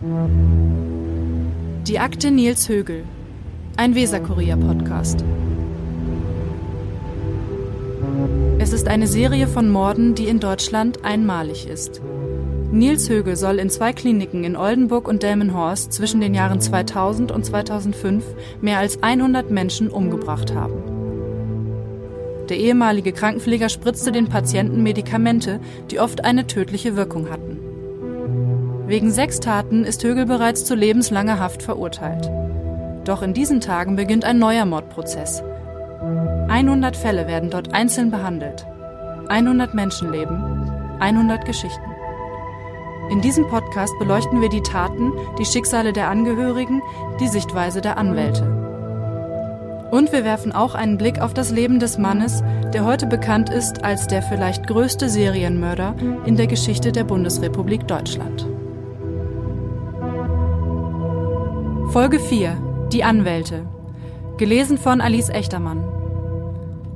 Die Akte Nils Högel. Ein Weserkurier-Podcast. Es ist eine Serie von Morden, die in Deutschland einmalig ist. Nils Högel soll in zwei Kliniken in Oldenburg und Delmenhorst zwischen den Jahren 2000 und 2005 mehr als 100 Menschen umgebracht haben. Der ehemalige Krankenpfleger spritzte den Patienten Medikamente, die oft eine tödliche Wirkung hatten. Wegen sechs Taten ist Högel bereits zu lebenslanger Haft verurteilt. Doch in diesen Tagen beginnt ein neuer Mordprozess. 100 Fälle werden dort einzeln behandelt. 100 Menschenleben, 100 Geschichten. In diesem Podcast beleuchten wir die Taten, die Schicksale der Angehörigen, die Sichtweise der Anwälte. Und wir werfen auch einen Blick auf das Leben des Mannes, der heute bekannt ist als der vielleicht größte Serienmörder in der Geschichte der Bundesrepublik Deutschland. Folge 4 Die Anwälte. Gelesen von Alice Echtermann.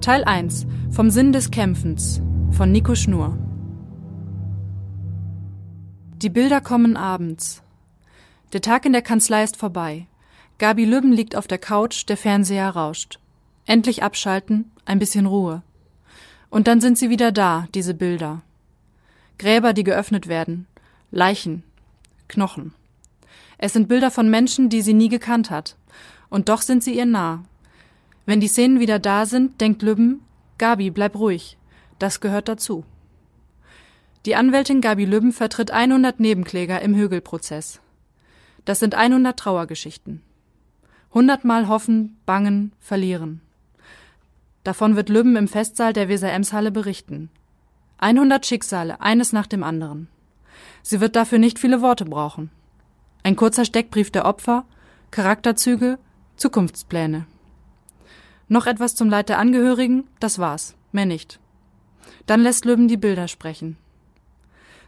Teil 1 Vom Sinn des Kämpfens von Nico Schnur. Die Bilder kommen abends. Der Tag in der Kanzlei ist vorbei. Gabi Lübben liegt auf der Couch, der Fernseher rauscht. Endlich abschalten, ein bisschen Ruhe. Und dann sind sie wieder da, diese Bilder. Gräber, die geöffnet werden. Leichen. Knochen. Es sind Bilder von Menschen, die sie nie gekannt hat. Und doch sind sie ihr nah. Wenn die Szenen wieder da sind, denkt Lübben, Gabi, bleib ruhig. Das gehört dazu. Die Anwältin Gabi Lübben vertritt 100 Nebenkläger im Högelprozess. Das sind 100 Trauergeschichten. Hundertmal hoffen, bangen, verlieren. Davon wird Lübben im Festsaal der Weser-Ems-Halle berichten. 100 Schicksale, eines nach dem anderen. Sie wird dafür nicht viele Worte brauchen. Ein kurzer Steckbrief der Opfer, Charakterzüge, Zukunftspläne. Noch etwas zum Leid der Angehörigen, das war's, mehr nicht. Dann lässt Lübben die Bilder sprechen.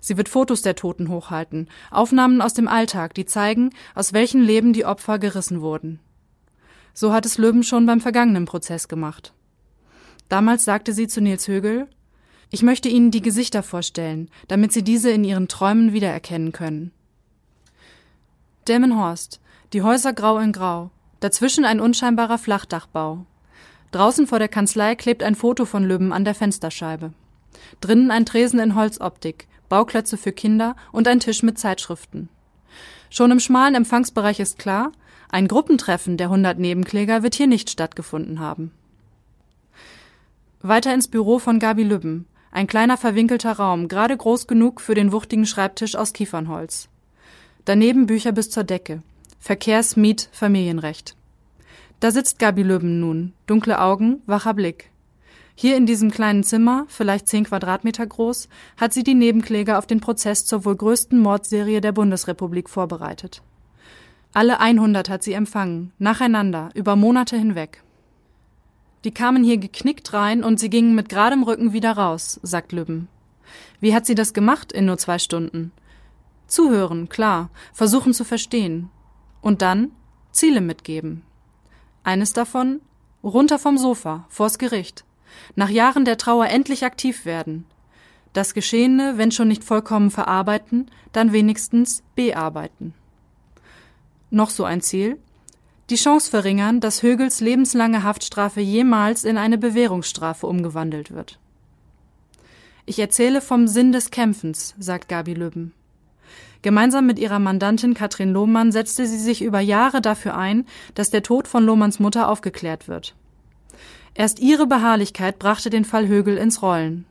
Sie wird Fotos der Toten hochhalten, Aufnahmen aus dem Alltag, die zeigen, aus welchen Leben die Opfer gerissen wurden. So hat es Löwen schon beim vergangenen Prozess gemacht. Damals sagte sie zu Nils Högel, ich möchte Ihnen die Gesichter vorstellen, damit Sie diese in Ihren Träumen wiedererkennen können. Delmenhorst, die Häuser grau in grau, dazwischen ein unscheinbarer Flachdachbau. Draußen vor der Kanzlei klebt ein Foto von Löwen an der Fensterscheibe. Drinnen ein Tresen in Holzoptik, Bauklötze für Kinder und ein Tisch mit Zeitschriften. Schon im schmalen Empfangsbereich ist klar, ein Gruppentreffen der 100 Nebenkläger wird hier nicht stattgefunden haben. Weiter ins Büro von Gabi Lübben. Ein kleiner verwinkelter Raum, gerade groß genug für den wuchtigen Schreibtisch aus Kiefernholz. Daneben Bücher bis zur Decke. Verkehrs-, Miet-, Familienrecht. Da sitzt Gabi Lübben nun, dunkle Augen, wacher Blick. Hier in diesem kleinen Zimmer, vielleicht zehn Quadratmeter groß, hat sie die Nebenkläger auf den Prozess zur wohl größten Mordserie der Bundesrepublik vorbereitet. Alle 100 hat sie empfangen, nacheinander, über Monate hinweg. Die kamen hier geknickt rein und sie gingen mit geradem Rücken wieder raus, sagt Lübben. Wie hat sie das gemacht in nur zwei Stunden? Zuhören, klar, versuchen zu verstehen. Und dann Ziele mitgeben. Eines davon, runter vom Sofa, vors Gericht. Nach Jahren der Trauer endlich aktiv werden. Das Geschehene, wenn schon nicht vollkommen verarbeiten, dann wenigstens bearbeiten. Noch so ein Ziel? Die Chance verringern, dass Högels lebenslange Haftstrafe jemals in eine Bewährungsstrafe umgewandelt wird. Ich erzähle vom Sinn des Kämpfens, sagt Gabi Lübben. Gemeinsam mit ihrer Mandantin Katrin Lohmann setzte sie sich über Jahre dafür ein, dass der Tod von Lohmanns Mutter aufgeklärt wird. Erst ihre Beharrlichkeit brachte den Fall Högel ins Rollen.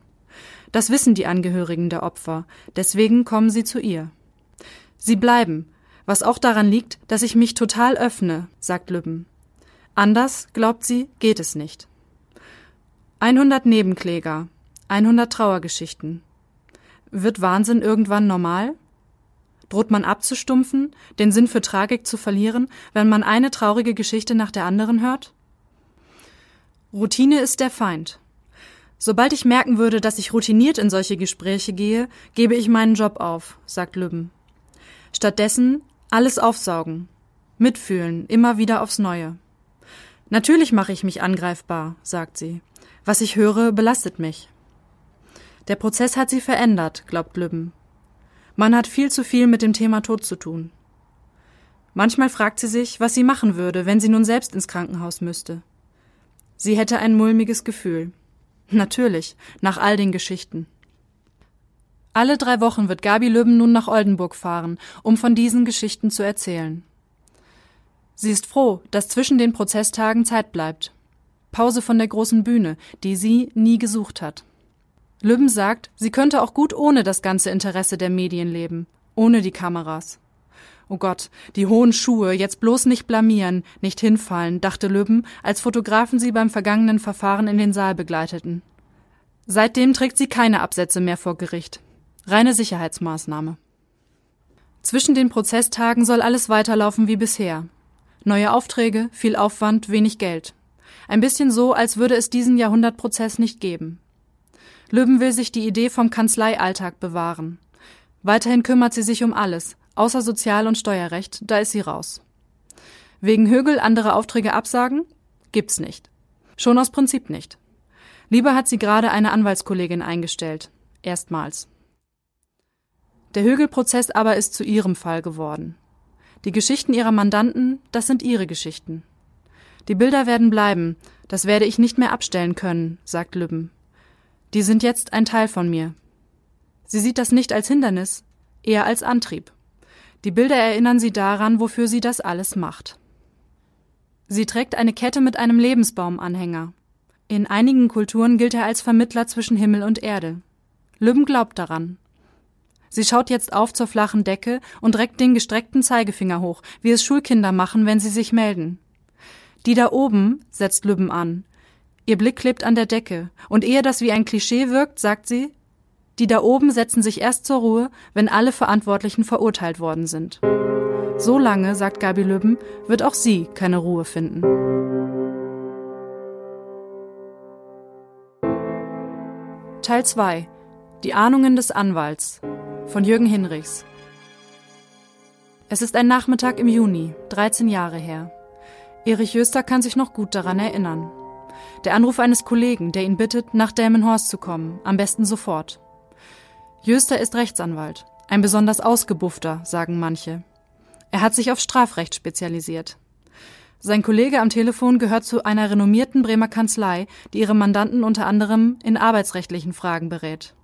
Das wissen die Angehörigen der Opfer, deswegen kommen sie zu ihr. Sie bleiben, was auch daran liegt, dass ich mich total öffne, sagt Lübben. Anders, glaubt sie, geht es nicht. 100 Nebenkläger, 100 Trauergeschichten. Wird Wahnsinn irgendwann normal? Droht man abzustumpfen, den Sinn für Tragik zu verlieren, wenn man eine traurige Geschichte nach der anderen hört? Routine ist der Feind. Sobald ich merken würde, dass ich routiniert in solche Gespräche gehe, gebe ich meinen Job auf, sagt Lübben. Stattdessen alles aufsaugen. Mitfühlen, immer wieder aufs Neue. Natürlich mache ich mich angreifbar, sagt sie. Was ich höre, belastet mich. Der Prozess hat sie verändert, glaubt Lübben. Man hat viel zu viel mit dem Thema Tod zu tun. Manchmal fragt sie sich, was sie machen würde, wenn sie nun selbst ins Krankenhaus müsste. Sie hätte ein mulmiges Gefühl. Natürlich, nach all den Geschichten. Alle drei Wochen wird Gabi Löben nun nach Oldenburg fahren, um von diesen Geschichten zu erzählen. Sie ist froh, dass zwischen den Prozesstagen Zeit bleibt. Pause von der großen Bühne, die sie nie gesucht hat. Lübben sagt, sie könnte auch gut ohne das ganze Interesse der Medien leben, ohne die Kameras. Oh Gott, die hohen Schuhe, jetzt bloß nicht blamieren, nicht hinfallen, dachte Lübben, als Fotografen sie beim vergangenen Verfahren in den Saal begleiteten. Seitdem trägt sie keine Absätze mehr vor Gericht. Reine Sicherheitsmaßnahme. Zwischen den Prozesstagen soll alles weiterlaufen wie bisher. Neue Aufträge, viel Aufwand, wenig Geld. Ein bisschen so, als würde es diesen Jahrhundertprozess nicht geben. Löwen will sich die Idee vom Kanzleialltag bewahren. Weiterhin kümmert sie sich um alles, außer Sozial- und Steuerrecht, da ist sie raus. Wegen Högel andere Aufträge absagen? Gibt's nicht. Schon aus Prinzip nicht. Lieber hat sie gerade eine Anwaltskollegin eingestellt. Erstmals. Der Högel-Prozess aber ist zu ihrem Fall geworden. Die Geschichten ihrer Mandanten, das sind ihre Geschichten. Die Bilder werden bleiben, das werde ich nicht mehr abstellen können, sagt Lübben. Die sind jetzt ein Teil von mir. Sie sieht das nicht als Hindernis, eher als Antrieb. Die Bilder erinnern sie daran, wofür sie das alles macht. Sie trägt eine Kette mit einem Lebensbaumanhänger. In einigen Kulturen gilt er als Vermittler zwischen Himmel und Erde. Lübben glaubt daran. Sie schaut jetzt auf zur flachen Decke und reckt den gestreckten Zeigefinger hoch, wie es Schulkinder machen, wenn sie sich melden. Die da oben, setzt Lübben an. Ihr Blick klebt an der Decke, und ehe das wie ein Klischee wirkt, sagt sie, die da oben setzen sich erst zur Ruhe, wenn alle Verantwortlichen verurteilt worden sind. So lange, sagt Gabi Lübben, wird auch sie keine Ruhe finden. Teil 2 Die Ahnungen des Anwalts von Jürgen Hinrichs. Es ist ein Nachmittag im Juni, 13 Jahre her. Erich Jöster kann sich noch gut daran erinnern. Der Anruf eines Kollegen, der ihn bittet, nach Delmenhorst zu kommen, am besten sofort. Jöster ist Rechtsanwalt, ein besonders ausgebuffter, sagen manche. Er hat sich auf Strafrecht spezialisiert. Sein Kollege am Telefon gehört zu einer renommierten Bremer Kanzlei, die ihre Mandanten unter anderem in arbeitsrechtlichen Fragen berät.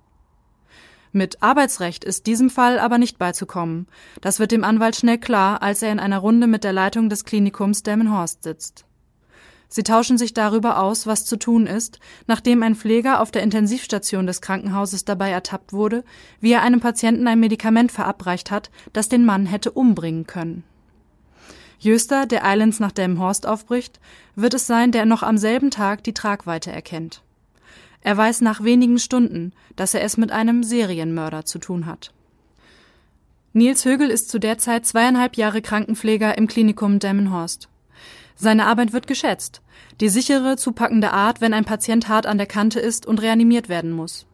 Mit Arbeitsrecht ist diesem Fall aber nicht beizukommen. Das wird dem Anwalt schnell klar, als er in einer Runde mit der Leitung des Klinikums Delmenhorst sitzt. Sie tauschen sich darüber aus, was zu tun ist, nachdem ein Pfleger auf der Intensivstation des Krankenhauses dabei ertappt wurde, wie er einem Patienten ein Medikament verabreicht hat, das den Mann hätte umbringen können. Jöster, der eilends nach Delmenhorst aufbricht, wird es sein, der noch am selben Tag die Tragweite erkennt. Er weiß nach wenigen Stunden, dass er es mit einem Serienmörder zu tun hat. Nils Högel ist zu der Zeit zweieinhalb Jahre Krankenpfleger im Klinikum Demmenhorst. Seine Arbeit wird geschätzt. Die sichere, zupackende Art, wenn ein Patient hart an der Kante ist und reanimiert werden muss.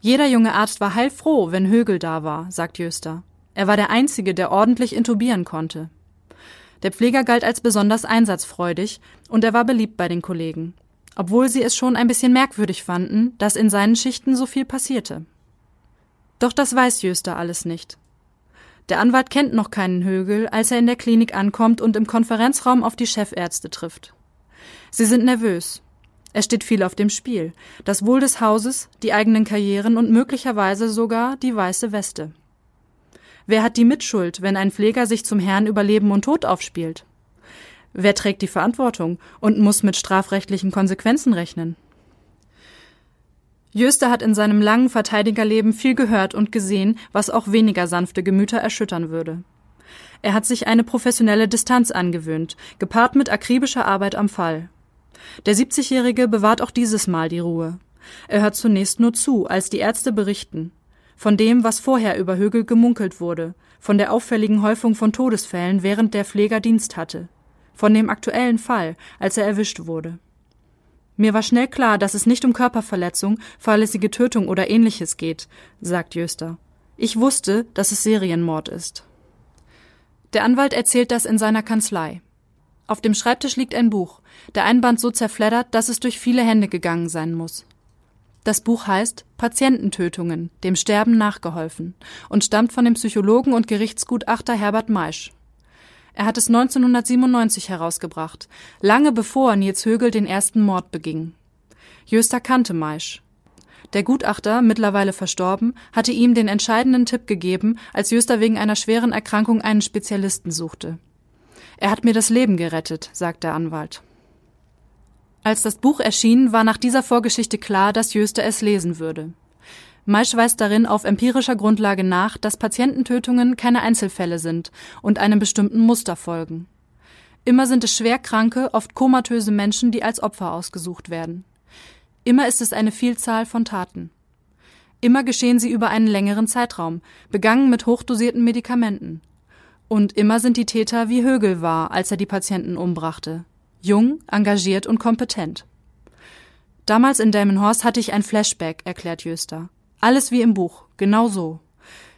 Jeder junge Arzt war heilfroh, wenn Högel da war, sagt Jöster. Er war der Einzige, der ordentlich intubieren konnte. Der Pfleger galt als besonders einsatzfreudig und er war beliebt bei den Kollegen obwohl sie es schon ein bisschen merkwürdig fanden, dass in seinen Schichten so viel passierte. Doch das weiß Jöster alles nicht. Der Anwalt kennt noch keinen Högel, als er in der Klinik ankommt und im Konferenzraum auf die Chefärzte trifft. Sie sind nervös. Es steht viel auf dem Spiel. Das Wohl des Hauses, die eigenen Karrieren und möglicherweise sogar die weiße Weste. Wer hat die Mitschuld, wenn ein Pfleger sich zum Herrn über Leben und Tod aufspielt? Wer trägt die Verantwortung und muss mit strafrechtlichen Konsequenzen rechnen? Jöster hat in seinem langen Verteidigerleben viel gehört und gesehen, was auch weniger sanfte Gemüter erschüttern würde. Er hat sich eine professionelle Distanz angewöhnt, gepaart mit akribischer Arbeit am Fall. Der 70-Jährige bewahrt auch dieses Mal die Ruhe. Er hört zunächst nur zu, als die Ärzte berichten. Von dem, was vorher über Högel gemunkelt wurde, von der auffälligen Häufung von Todesfällen, während der Pfleger Dienst hatte von dem aktuellen Fall, als er erwischt wurde. Mir war schnell klar, dass es nicht um Körperverletzung, fahrlässige Tötung oder ähnliches geht, sagt Jöster. Ich wusste, dass es Serienmord ist. Der Anwalt erzählt das in seiner Kanzlei. Auf dem Schreibtisch liegt ein Buch, der Einband so zerfleddert, dass es durch viele Hände gegangen sein muss. Das Buch heißt Patiententötungen, dem Sterben nachgeholfen und stammt von dem Psychologen und Gerichtsgutachter Herbert Maisch. Er hat es 1997 herausgebracht, lange bevor Nils Högel den ersten Mord beging. Jöster kannte Maisch. Der Gutachter, mittlerweile verstorben, hatte ihm den entscheidenden Tipp gegeben, als Jöster wegen einer schweren Erkrankung einen Spezialisten suchte. Er hat mir das Leben gerettet, sagt der Anwalt. Als das Buch erschien, war nach dieser Vorgeschichte klar, dass Jöster es lesen würde. Maisch weist darin auf empirischer Grundlage nach, dass Patiententötungen keine Einzelfälle sind und einem bestimmten Muster folgen. Immer sind es schwerkranke, oft komatöse Menschen, die als Opfer ausgesucht werden. Immer ist es eine Vielzahl von Taten. Immer geschehen sie über einen längeren Zeitraum, begangen mit hochdosierten Medikamenten. Und immer sind die Täter wie Högel war, als er die Patienten umbrachte. Jung, engagiert und kompetent. Damals in Delmenhorst hatte ich ein Flashback, erklärt Jöster. Alles wie im Buch, genau so.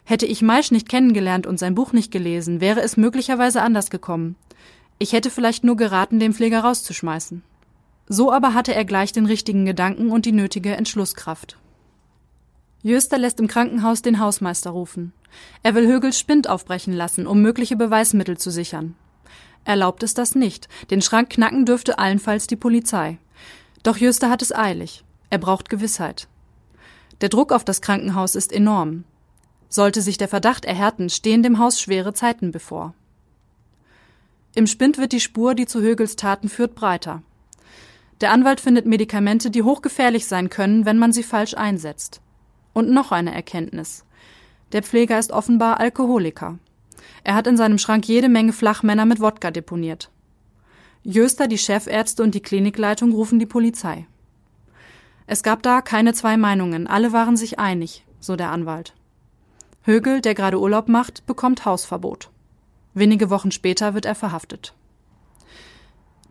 Hätte ich Maisch nicht kennengelernt und sein Buch nicht gelesen, wäre es möglicherweise anders gekommen. Ich hätte vielleicht nur geraten, den Pfleger rauszuschmeißen. So aber hatte er gleich den richtigen Gedanken und die nötige Entschlusskraft. Jöster lässt im Krankenhaus den Hausmeister rufen. Er will Högels Spind aufbrechen lassen, um mögliche Beweismittel zu sichern. Erlaubt es das nicht. Den Schrank knacken dürfte allenfalls die Polizei. Doch Jöster hat es eilig. Er braucht Gewissheit. Der Druck auf das Krankenhaus ist enorm. Sollte sich der Verdacht erhärten, stehen dem Haus schwere Zeiten bevor. Im Spind wird die Spur, die zu Högels Taten führt, breiter. Der Anwalt findet Medikamente, die hochgefährlich sein können, wenn man sie falsch einsetzt. Und noch eine Erkenntnis. Der Pfleger ist offenbar Alkoholiker. Er hat in seinem Schrank jede Menge Flachmänner mit Wodka deponiert. Jöster, die Chefärzte und die Klinikleitung rufen die Polizei. Es gab da keine zwei Meinungen, alle waren sich einig, so der Anwalt. Högel, der gerade Urlaub macht, bekommt Hausverbot. Wenige Wochen später wird er verhaftet.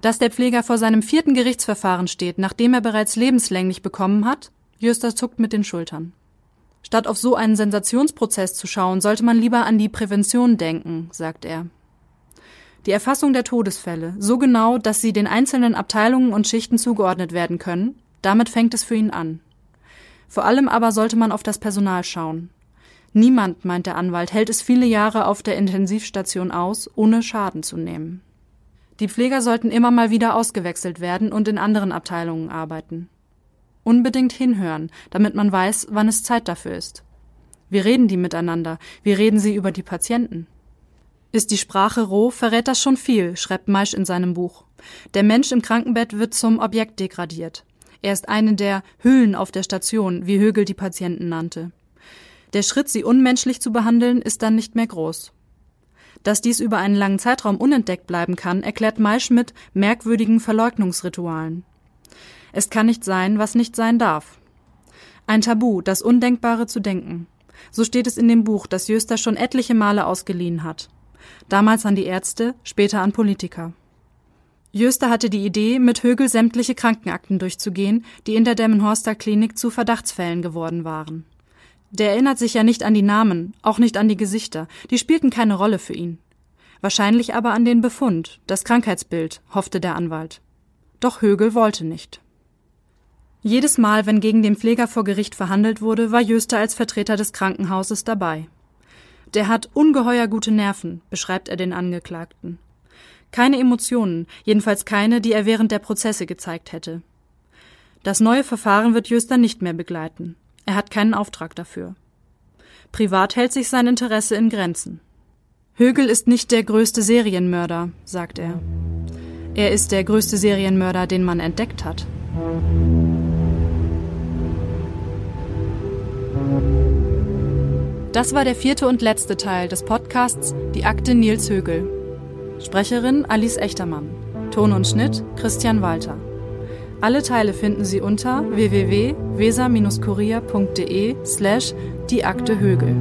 Dass der Pfleger vor seinem vierten Gerichtsverfahren steht, nachdem er bereits lebenslänglich bekommen hat, Jöster zuckt mit den Schultern. Statt auf so einen Sensationsprozess zu schauen, sollte man lieber an die Prävention denken, sagt er. Die Erfassung der Todesfälle, so genau, dass sie den einzelnen Abteilungen und Schichten zugeordnet werden können, damit fängt es für ihn an. Vor allem aber sollte man auf das Personal schauen. Niemand, meint der Anwalt, hält es viele Jahre auf der Intensivstation aus, ohne Schaden zu nehmen. Die Pfleger sollten immer mal wieder ausgewechselt werden und in anderen Abteilungen arbeiten. Unbedingt hinhören, damit man weiß, wann es Zeit dafür ist. Wie reden die miteinander? Wie reden sie über die Patienten? Ist die Sprache roh, verrät das schon viel, schreibt Maisch in seinem Buch. Der Mensch im Krankenbett wird zum Objekt degradiert. Er ist eine der Hüllen auf der Station, wie Högel die Patienten nannte. Der Schritt, sie unmenschlich zu behandeln, ist dann nicht mehr groß. Dass dies über einen langen Zeitraum unentdeckt bleiben kann, erklärt Maisch mit merkwürdigen Verleugnungsritualen. Es kann nicht sein, was nicht sein darf. Ein Tabu, das Undenkbare zu denken. So steht es in dem Buch, das Jöster schon etliche Male ausgeliehen hat. Damals an die Ärzte, später an Politiker. Jöster hatte die Idee, mit Högel sämtliche Krankenakten durchzugehen, die in der Demmenhorster Klinik zu Verdachtsfällen geworden waren. Der erinnert sich ja nicht an die Namen, auch nicht an die Gesichter, die spielten keine Rolle für ihn. Wahrscheinlich aber an den Befund, das Krankheitsbild, hoffte der Anwalt. Doch Högel wollte nicht. Jedes Mal, wenn gegen den Pfleger vor Gericht verhandelt wurde, war Jöster als Vertreter des Krankenhauses dabei. Der hat ungeheuer gute Nerven, beschreibt er den Angeklagten. Keine Emotionen, jedenfalls keine, die er während der Prozesse gezeigt hätte. Das neue Verfahren wird Jöster nicht mehr begleiten. Er hat keinen Auftrag dafür. Privat hält sich sein Interesse in Grenzen. Högel ist nicht der größte Serienmörder, sagt er. Er ist der größte Serienmörder, den man entdeckt hat. Das war der vierte und letzte Teil des Podcasts Die Akte Nils Högel. Sprecherin Alice Echtermann. Ton und Schnitt Christian Walter. Alle Teile finden Sie unter www.weser-kurier.de slash die Akte Högel.